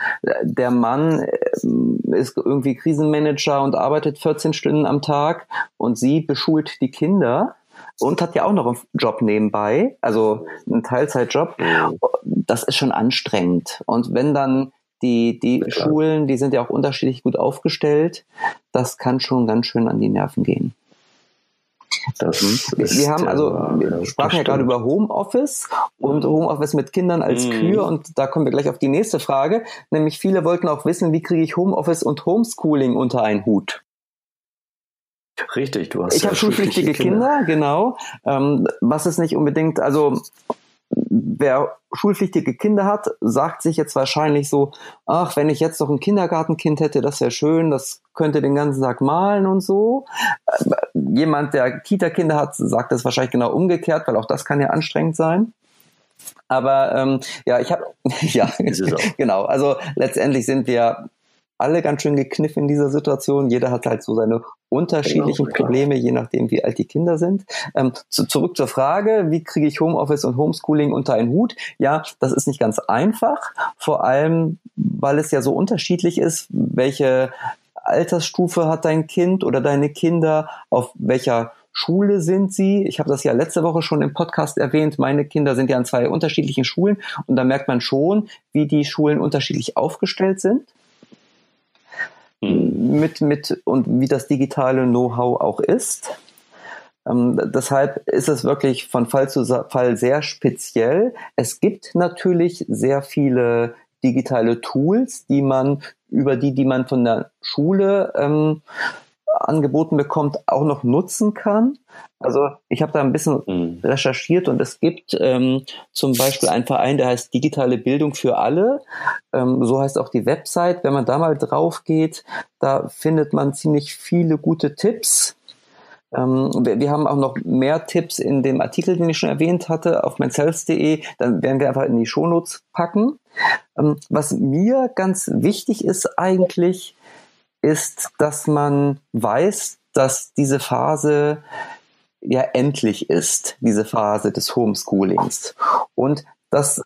Der Mann äh, ist irgendwie Krisenmanager und arbeitet 14 Stunden am Tag und sie beschult die Kinder und hat ja auch noch einen Job nebenbei, also einen Teilzeitjob. Mhm. Das ist schon anstrengend. Und wenn dann die, die ja, Schulen, die sind ja auch unterschiedlich gut aufgestellt, das kann schon ganz schön an die Nerven gehen. Das ist, wir haben also, wir sprachen ja gerade über Homeoffice und Homeoffice mit Kindern als mhm. Kühe und da kommen wir gleich auf die nächste Frage, nämlich viele wollten auch wissen, wie kriege ich Homeoffice und Homeschooling unter einen Hut? Richtig, du hast. Ich ja habe schulpflichtige Kinder. Kinder, genau. Ähm, was ist nicht unbedingt, also wer schulpflichtige Kinder hat, sagt sich jetzt wahrscheinlich so, ach, wenn ich jetzt noch ein Kindergartenkind hätte, das wäre schön, das könnte den ganzen Tag malen und so. Äh, jemand, der Kita-Kinder hat, sagt das wahrscheinlich genau umgekehrt, weil auch das kann ja anstrengend sein. Aber ähm, ja, ich habe ja genau. Also letztendlich sind wir alle ganz schön gekniffen in dieser Situation. Jeder hat halt so seine unterschiedlichen genau, Probleme, je nachdem, wie alt die Kinder sind. Ähm, zu, zurück zur Frage, wie kriege ich Homeoffice und Homeschooling unter einen Hut? Ja, das ist nicht ganz einfach, vor allem, weil es ja so unterschiedlich ist, welche Altersstufe hat dein Kind oder deine Kinder, auf welcher Schule sind sie. Ich habe das ja letzte Woche schon im Podcast erwähnt. Meine Kinder sind ja an zwei unterschiedlichen Schulen und da merkt man schon, wie die Schulen unterschiedlich aufgestellt sind. Mhm. mit, mit und wie das digitale Know-how auch ist. Ähm, deshalb ist es wirklich von Fall zu Fall sehr speziell. Es gibt natürlich sehr viele digitale Tools, die man über die, die man von der Schule ähm, angeboten bekommt, auch noch nutzen kann. Also ich habe da ein bisschen mhm. recherchiert und es gibt ähm, zum Beispiel einen Verein, der heißt Digitale Bildung für alle. Ähm, so heißt auch die Website. Wenn man da mal drauf geht, da findet man ziemlich viele gute Tipps. Ähm, wir, wir, haben auch noch mehr Tipps in dem Artikel, den ich schon erwähnt hatte, auf meinselfs.de. Dann werden wir einfach in die Shownotes packen. Ähm, was mir ganz wichtig ist eigentlich, ist, dass man weiß, dass diese Phase ja endlich ist, diese Phase des Homeschoolings. Und das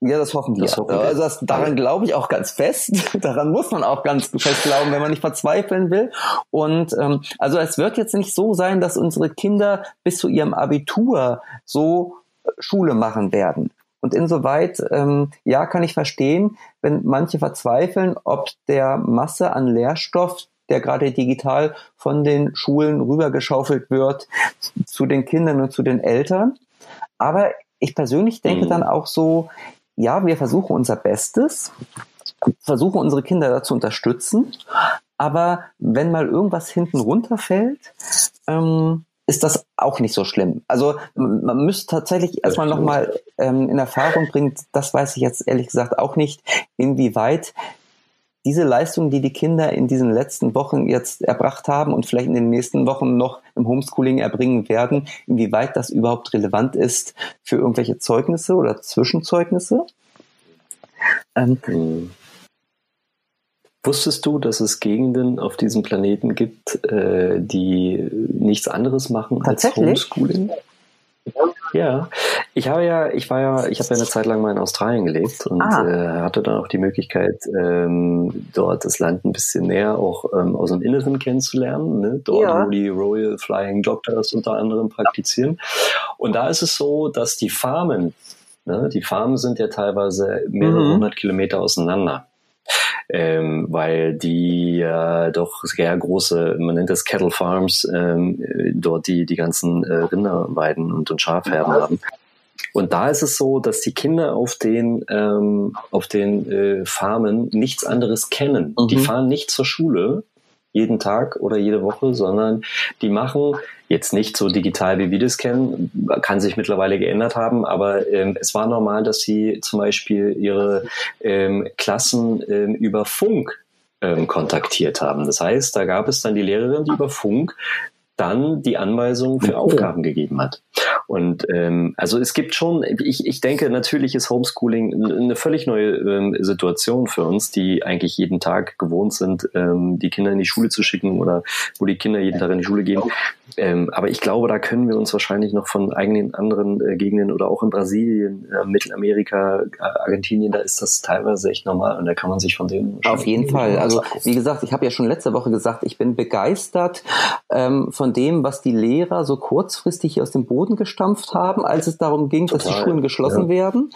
ja, das hoffen wir. Das hoffen wir. Also das, daran glaube ich auch ganz fest. daran muss man auch ganz fest glauben, wenn man nicht verzweifeln will. Und ähm, also es wird jetzt nicht so sein, dass unsere Kinder bis zu ihrem Abitur so Schule machen werden. Und insoweit, ähm, ja, kann ich verstehen, wenn manche verzweifeln, ob der Masse an Lehrstoff, der gerade digital von den Schulen rübergeschaufelt wird, zu den Kindern und zu den Eltern. Aber ich persönlich denke mhm. dann auch so, ja, wir versuchen unser Bestes, versuchen unsere Kinder dazu unterstützen, aber wenn mal irgendwas hinten runterfällt, ähm, ist das auch nicht so schlimm. Also man müsste tatsächlich erstmal nochmal ähm, in Erfahrung bringen, das weiß ich jetzt ehrlich gesagt auch nicht, inwieweit diese Leistung, die die Kinder in diesen letzten Wochen jetzt erbracht haben und vielleicht in den nächsten Wochen noch im Homeschooling erbringen werden, inwieweit das überhaupt relevant ist für irgendwelche Zeugnisse oder Zwischenzeugnisse. Ähm, hm. Wusstest du, dass es Gegenden auf diesem Planeten gibt, äh, die nichts anderes machen als Homeschooling? Ja, ich habe ja, ich war ja, ich habe ja eine Zeit lang mal in Australien gelebt und ah. äh, hatte dann auch die Möglichkeit, ähm, dort das Land ein bisschen näher auch ähm, aus dem Inneren kennenzulernen, ne? dort, ja. wo die Royal Flying Doctors unter anderem praktizieren. Und da ist es so, dass die Farmen, ne, die Farmen sind ja teilweise mehrere mhm. hundert Kilometer auseinander ähm, weil die äh, doch sehr große, man nennt das Cattle Farms, ähm, dort die die ganzen äh, Rinderweiden und, und Schafherden haben. und da ist es so, dass die Kinder auf den, ähm, auf den äh, Farmen nichts anderes kennen. Mhm. Die fahren nicht zur Schule jeden Tag oder jede Woche, sondern die machen jetzt nicht so digital, wie wir das kennen, kann sich mittlerweile geändert haben, aber ähm, es war normal, dass sie zum Beispiel ihre ähm, Klassen ähm, über Funk ähm, kontaktiert haben. Das heißt, da gab es dann die Lehrerin, die über Funk dann die Anweisungen für Aufgaben gegeben hat. Und ähm, also es gibt schon, ich, ich denke, natürlich ist Homeschooling eine völlig neue ähm, Situation für uns, die eigentlich jeden Tag gewohnt sind, ähm, die Kinder in die Schule zu schicken oder wo die Kinder jeden Tag in die Schule gehen. Ähm, aber ich glaube, da können wir uns wahrscheinlich noch von eigenen anderen äh, Gegenden oder auch in Brasilien, äh, Mittelamerika, äh, Argentinien, da ist das teilweise echt normal und da kann man sich von denen. Auf jeden Fall. Also wie gesagt, ich habe ja schon letzte Woche gesagt, ich bin begeistert ähm, von dem, was die Lehrer so kurzfristig hier aus dem Boden gestampft haben, als es darum ging, Total, dass die Schulen geschlossen ja. werden.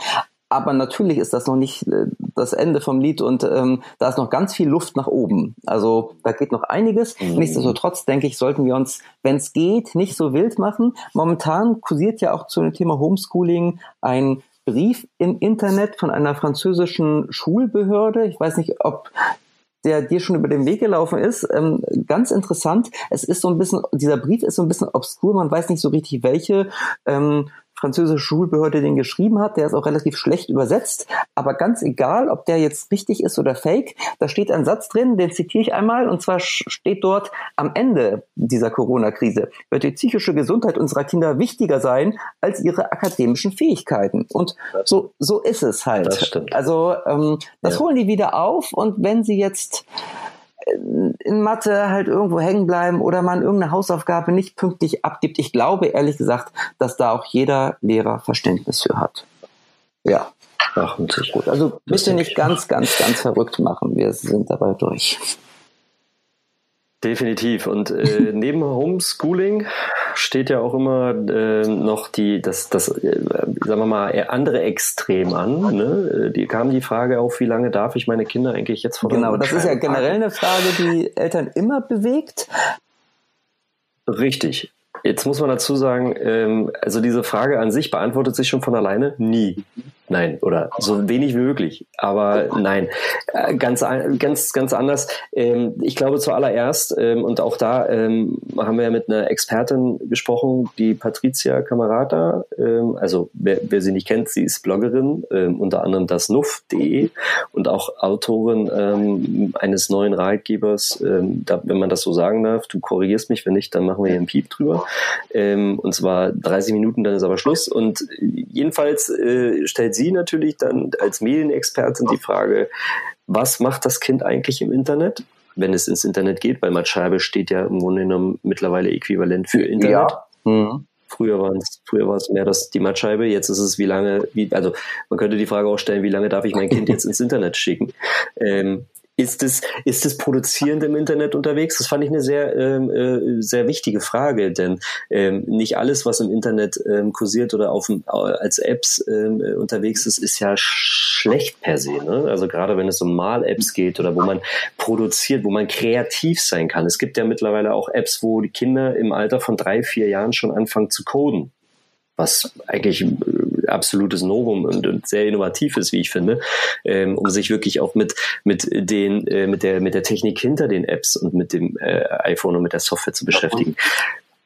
Aber natürlich ist das noch nicht äh, das Ende vom Lied und ähm, da ist noch ganz viel Luft nach oben. Also da geht noch einiges. Mhm. Nichtsdestotrotz denke ich, sollten wir uns, wenn es geht, nicht so wild machen. Momentan kursiert ja auch zu dem Thema Homeschooling ein Brief im Internet von einer französischen Schulbehörde. Ich weiß nicht, ob der dir schon über den Weg gelaufen ist. Ähm, ganz interessant. Es ist so ein bisschen, dieser Brief ist so ein bisschen obskur. Man weiß nicht so richtig, welche ähm, französische Schulbehörde den geschrieben hat. Der ist auch relativ schlecht übersetzt. Aber ganz egal, ob der jetzt richtig ist oder fake, da steht ein Satz drin, den zitiere ich einmal. Und zwar steht dort, am Ende dieser Corona-Krise wird die psychische Gesundheit unserer Kinder wichtiger sein als ihre akademischen Fähigkeiten. Und so, so ist es halt. Das stimmt. Also ähm, das ja. holen die wieder auf. Und wenn sie jetzt in Mathe halt irgendwo hängen bleiben oder man irgendeine Hausaufgabe nicht pünktlich abgibt. Ich glaube ehrlich gesagt, dass da auch jeder Lehrer Verständnis für hat. Ja. Ach, gut. Also bitte nicht ganz, ganz, ganz verrückt machen. Wir sind dabei durch. Definitiv. Und äh, neben Homeschooling steht ja auch immer äh, noch die, das, das, äh, sagen wir mal, andere Extrem an. Ne? Äh, die kam die Frage auf, wie lange darf ich meine Kinder eigentlich jetzt vor Genau, das ist ja generell eine Frage, die Eltern immer bewegt. Richtig. Jetzt muss man dazu sagen, ähm, also diese Frage an sich beantwortet sich schon von alleine nie. Nein, oder so wenig wie möglich. Aber nein, äh, ganz, ganz, ganz anders. Ähm, ich glaube zuallererst, ähm, und auch da ähm, haben wir ja mit einer Expertin gesprochen, die Patricia Camarata. Ähm, also wer, wer sie nicht kennt, sie ist Bloggerin, unter anderem das Nuff.de und auch Autorin eines neuen Ratgebers, wenn man das so sagen darf. Du korrigierst mich, wenn nicht, dann machen wir hier einen Piep drüber. und zwar 30 Minuten, dann ist aber Schluss. Und jedenfalls äh, stellt sie Sie natürlich dann als Medienexpertin die Frage, was macht das Kind eigentlich im Internet? Wenn es ins Internet geht, weil Matscheibe steht ja im Grunde genommen mittlerweile äquivalent für Internet. Ja. Mhm. Früher war es, früher war es mehr das, die Mattscheibe, jetzt ist es wie lange, wie, also man könnte die Frage auch stellen, wie lange darf ich mein Kind jetzt ins Internet schicken? Ähm, ist es, ist es produzierend im Internet unterwegs? Das fand ich eine sehr, ähm, äh, sehr wichtige Frage, denn ähm, nicht alles, was im Internet ähm, kursiert oder auf, als Apps ähm, äh, unterwegs ist, ist ja schlecht per se. Ne? Also gerade wenn es um Mal-Apps geht oder wo man produziert, wo man kreativ sein kann. Es gibt ja mittlerweile auch Apps, wo die Kinder im Alter von drei, vier Jahren schon anfangen zu coden was eigentlich äh, absolutes Novum und, und, sehr innovativ ist, wie ich finde, ähm, um sich wirklich auch mit mit den äh, mit der mit der Technik hinter den Apps und mit dem äh, iPhone und mit der Software zu beschäftigen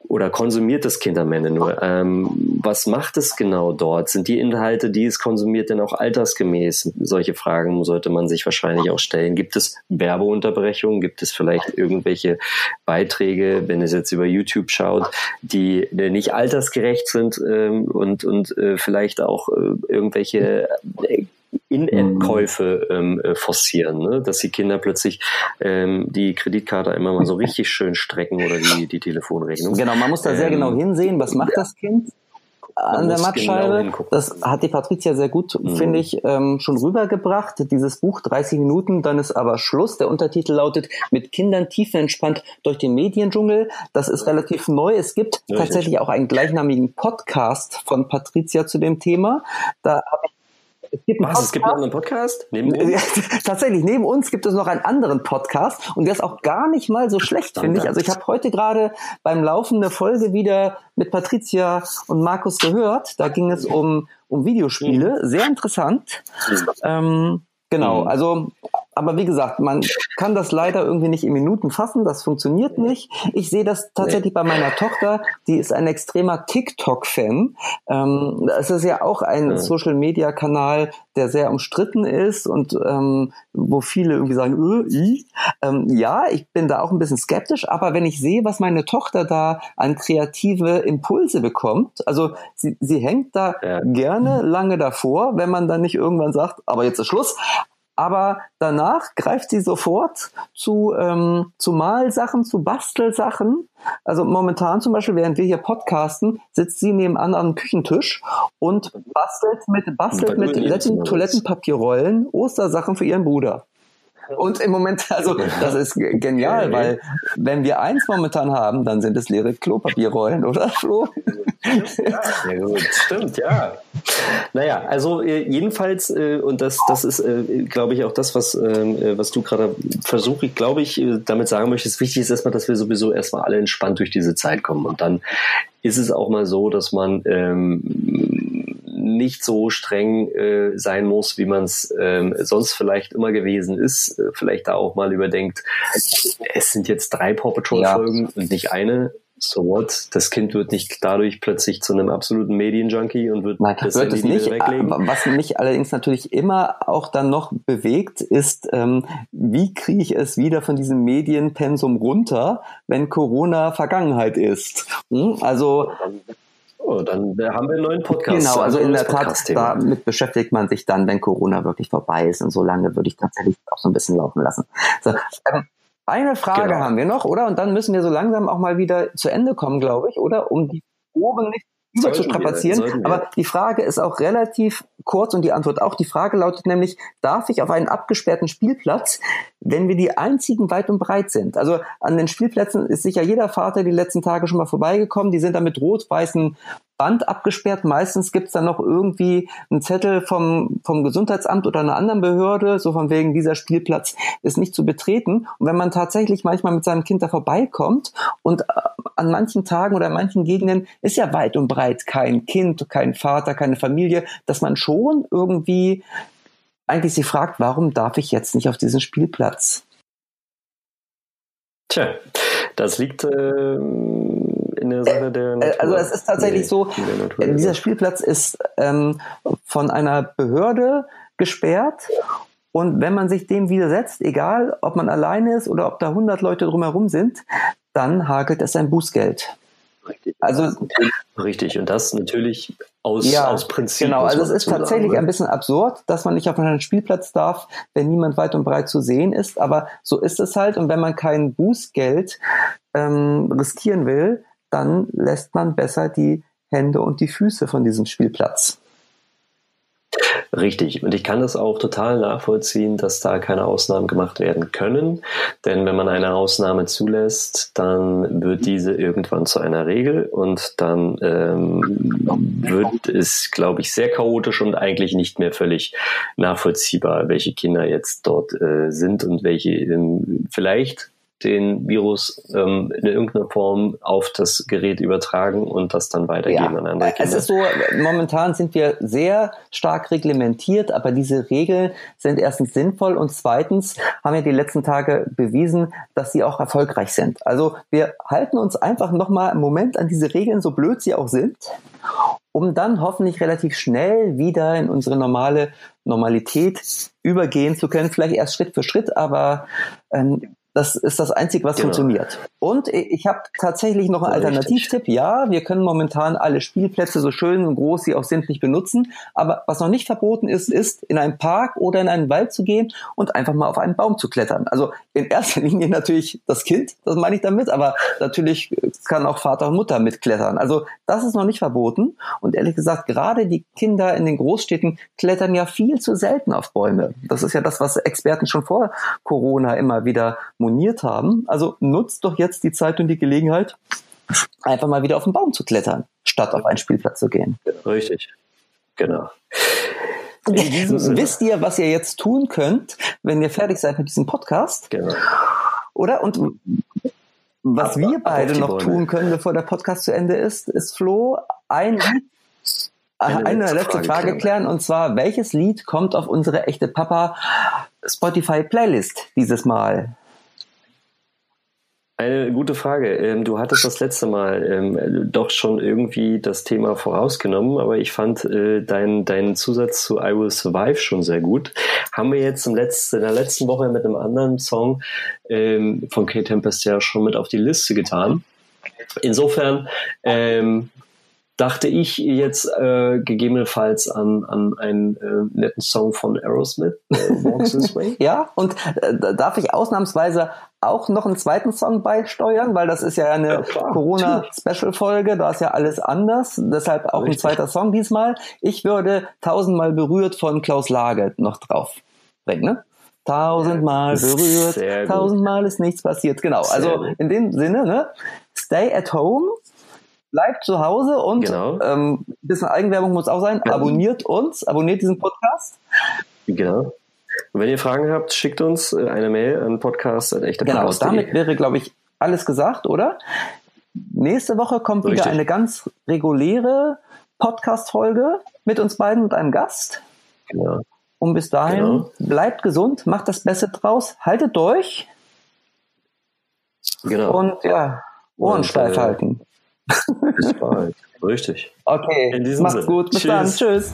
oder konsumiert das Kind am Ende nur? Ähm, was macht es genau dort? Sind die Inhalte, die es konsumiert, denn auch altersgemäß? Solche Fragen sollte man sich wahrscheinlich auch stellen. Gibt es Werbeunterbrechungen? Gibt es vielleicht irgendwelche Beiträge, wenn es jetzt über YouTube schaut, die nicht altersgerecht sind ähm, und, und äh, vielleicht auch äh, irgendwelche äh, in-App-Käufe ähm, äh, forcieren, ne? dass die Kinder plötzlich ähm, die Kreditkarte immer mal so richtig schön strecken oder die, die Telefonrechnung. Genau, man muss da sehr genau ähm, genau hinsehen, was macht ja. das Kind an der Mattscheibe. Genau das hat die Patricia sehr gut, mhm. finde ich, ähm, schon rübergebracht. Dieses Buch 30 Minuten, dann ist aber Schluss. Der Untertitel lautet Mit Kindern tiefenentspannt durch den Mediendschungel. Das ist relativ neu. Es gibt Richtig. tatsächlich auch einen gleichnamigen Podcast von Patricia zu dem Thema. Da habe ich Es gibt Was, es gibt einen Podcast? Neben uns? Tatsächlich, neben uns gibt es noch einen anderen Podcast und der ist auch gar nicht mal so schlecht, finde ich. Also ich habe heute gerade beim Laufen der Folge wieder mit Patricia und Markus gehört. Da ging es um, um Videospiele. Mhm. Sehr interessant. Ähm, Genau, mhm. also, aber wie gesagt, man kann das leider irgendwie nicht in Minuten fassen, das funktioniert nicht. Ich sehe das tatsächlich bei meiner Tochter, die ist ein extremer TikTok-Fan. Ähm, es ist ja auch ein. Social-Media-Kanal, der sehr umstritten ist und ähm, wo viele irgendwie sagen, äh, i. Ähm, ja, ich bin da auch ein bisschen skeptisch, aber wenn ich sehe, was meine Tochter da an kreative Impulse bekommt, also sie, sie hängt da ja. gerne lange davor, wenn man dann nicht irgendwann sagt, aber jetzt ist Schluss aber danach greift sie sofort zu, ähm, zu Malsachen, zu Bastelsachen. Also momentan zum Beispiel, während wir hier podcasten, sitzt sie nebenan am Küchentisch und bastelt mit, bastelt mit Toiletten, Toilettenpapierrollen Ostersachen für ihren Bruder. Und im Moment, also das ist genial, weil wenn wir eins momentan haben, dann sind es leere Klopapierrollen, oder Flo? Ja, gut, stimmt, ja. Naja, also äh, jedenfalls, äh, und das, das ist, äh, glaube ich, auch das, was, ähm, was du gerade versuche, glaube ich, damit sagen möchtest, wichtig ist erstmal, dass wir sowieso erstmal alle entspannt durch diese Zeit kommen. Und dann ist es auch mal so, dass man ähm, nicht so streng äh, sein muss, wie man es ähm, sonst vielleicht immer gewesen ist. Äh, vielleicht da auch mal überdenkt, es sind jetzt drei Paw Patrol Folgen ja. und nicht eine so what? Das Kind wird nicht dadurch plötzlich zu einem absoluten Medienjunkie und wird Nein, das wird es nicht. Weglegen. Was mich allerdings natürlich immer auch dann noch bewegt, ist, ähm, wie kriege ich es wieder von diesem Medienpensum runter, wenn Corona Vergangenheit ist? Hm? Also Oh, dann haben wir einen neuen Podcast. Genau, also in der Tat, damit beschäftigt man sich dann, wenn Corona wirklich vorbei ist. Und so lange würde ich tatsächlich auch so ein bisschen laufen lassen. So, ähm, eine Frage genau. haben wir noch, oder? Und dann müssen wir so langsam auch mal wieder zu Ende kommen, glaube ich, oder? Um die Ohren nicht über zu strapazieren. Aber die Frage ist auch relativ kurz und die Antwort auch. Die Frage lautet nämlich, darf ich auf einen abgesperrten Spielplatz, wenn wir die einzigen weit und breit sind? Also an den Spielplätzen ist sicher jeder Vater die letzten Tage schon mal vorbeigekommen. Die sind da mit rot-weißen Band abgesperrt. Meistens gibt's dann noch irgendwie einen Zettel vom, vom Gesundheitsamt oder einer anderen Behörde, so von wegen, dieser Spielplatz ist nicht zu betreten. Und wenn man tatsächlich manchmal mit seinem Kind da vorbeikommt und äh, an manchen Tagen oder an manchen Gegenden ist ja weit und breit kein Kind, kein Vater, keine Familie, dass man schon irgendwie eigentlich sich fragt, warum darf ich jetzt nicht auf diesen Spielplatz? Tja, das liegt äh, in der Sache der äh, Natur. Also es ist tatsächlich nee, so, dieser Spielplatz ist ähm, von einer Behörde gesperrt und wenn man sich dem widersetzt, egal ob man alleine ist oder ob da 100 Leute drumherum sind, dann hakelt es ein Bußgeld. Richtig. Also richtig und das natürlich aus, ja, aus Prinzip. Genau, also es ist tatsächlich sagen. ein bisschen absurd, dass man nicht auf einen Spielplatz darf, wenn niemand weit und breit zu sehen ist, aber so ist es halt und wenn man kein Bußgeld ähm, riskieren will, dann lässt man besser die Hände und die Füße von diesem Spielplatz. Richtig. Und ich kann das auch total nachvollziehen, dass da keine Ausnahmen gemacht werden können. Denn wenn man eine Ausnahme zulässt, dann wird diese irgendwann zu einer Regel und dann ähm, wird es, glaube ich, sehr chaotisch und eigentlich nicht mehr völlig nachvollziehbar, welche Kinder jetzt dort äh, sind und welche ähm, vielleicht den Virus ähm, in irgendeiner Form auf das Gerät übertragen und das dann weitergeben ja, an andere Kinder. Es ist so, momentan sind wir sehr stark reglementiert, aber diese Regeln sind erstens sinnvoll und zweitens haben wir die letzten Tage bewiesen, dass sie auch erfolgreich sind. Also wir halten uns einfach nochmal im Moment an diese Regeln, so blöd sie auch sind, um dann hoffentlich relativ schnell wieder in unsere normale Normalität übergehen zu können, vielleicht erst Schritt für Schritt, aber ähm, das ist das Einzige, was genau. funktioniert. Und ich habe tatsächlich noch einen Alternativtipp. Ja, wir können momentan alle Spielplätze, so schön und groß sie auch sind, nicht benutzen. Aber was noch nicht verboten ist, ist, in einen Park oder in einen Wald zu gehen und einfach mal auf einen Baum zu klettern. Also in erster Linie natürlich das Kind, das meine ich damit, aber natürlich kann auch Vater und Mutter mitklettern. Also das ist noch nicht verboten. Und ehrlich gesagt, gerade die Kinder in den Großstädten klettern ja viel zu selten auf Bäume. Das ist ja das, was Experten schon vor Corona immer wieder moniert haben. Also nutzt doch jetzt die Zeit und die Gelegenheit, einfach mal wieder auf den Baum zu klettern, statt auf einen Spielplatz zu gehen. Richtig, genau. Wisst ihr, was ihr jetzt tun könnt, wenn ihr fertig seid mit diesem Podcast? Genau. Oder? Und was Ab- wir beide noch Bäume. tun können, bevor der Podcast zu Ende ist, ist Flo ein eine, Eine letzte, letzte Frage, Frage klären. klären. und zwar welches Lied kommt auf unsere echte Papa Spotify Playlist dieses Mal? Eine gute Frage. Ähm, du hattest das letzte Mal ähm, doch schon irgendwie das Thema vorausgenommen, aber ich fand äh, deinen deinen Zusatz zu I Will Survive schon sehr gut. Haben wir jetzt im letzten, in der letzten Woche mit einem anderen Song ähm, von Kate Tempest ja schon mit auf die Liste getan. Insofern ähm, dachte ich jetzt äh, gegebenenfalls an, an einen äh, netten Song von Aerosmith, äh, Walks This Way. Ja, und äh, da darf ich ausnahmsweise auch noch einen zweiten Song beisteuern, weil das ist ja eine Ja, Corona-Special-Folge, da ist ja alles anders, deshalb auch ein Richtig. zweiter Song diesmal. Ich würde tausendmal berührt von Klaus Lage noch drauf bringen, ne? Tausendmal berührt, tausendmal ist nichts passiert. Genau, Sehr also in dem Sinne, ne? Stay at home, bleibt zu Hause und Genau. ähm, ein bisschen Eigenwerbung muss auch sein. Abonniert uns, abonniert diesen Podcast. Genau. Und wenn ihr Fragen habt, schickt uns äh, eine Mail an podcast.echtepapas.de. Genau, damit wäre, glaube ich, alles gesagt, oder? Nächste Woche kommt wieder Richtig. eine ganz reguläre Podcast-Folge mit uns beiden und einem Gast. Genau. Und bis dahin, Genau. bleibt gesund, macht das Beste draus, haltet durch genau. und ja, Ohren Und, steif äh, halten. Bis bald. Richtig. Okay, in diesem macht's Sinne. gut, bis Tschüss. dann, tschüss.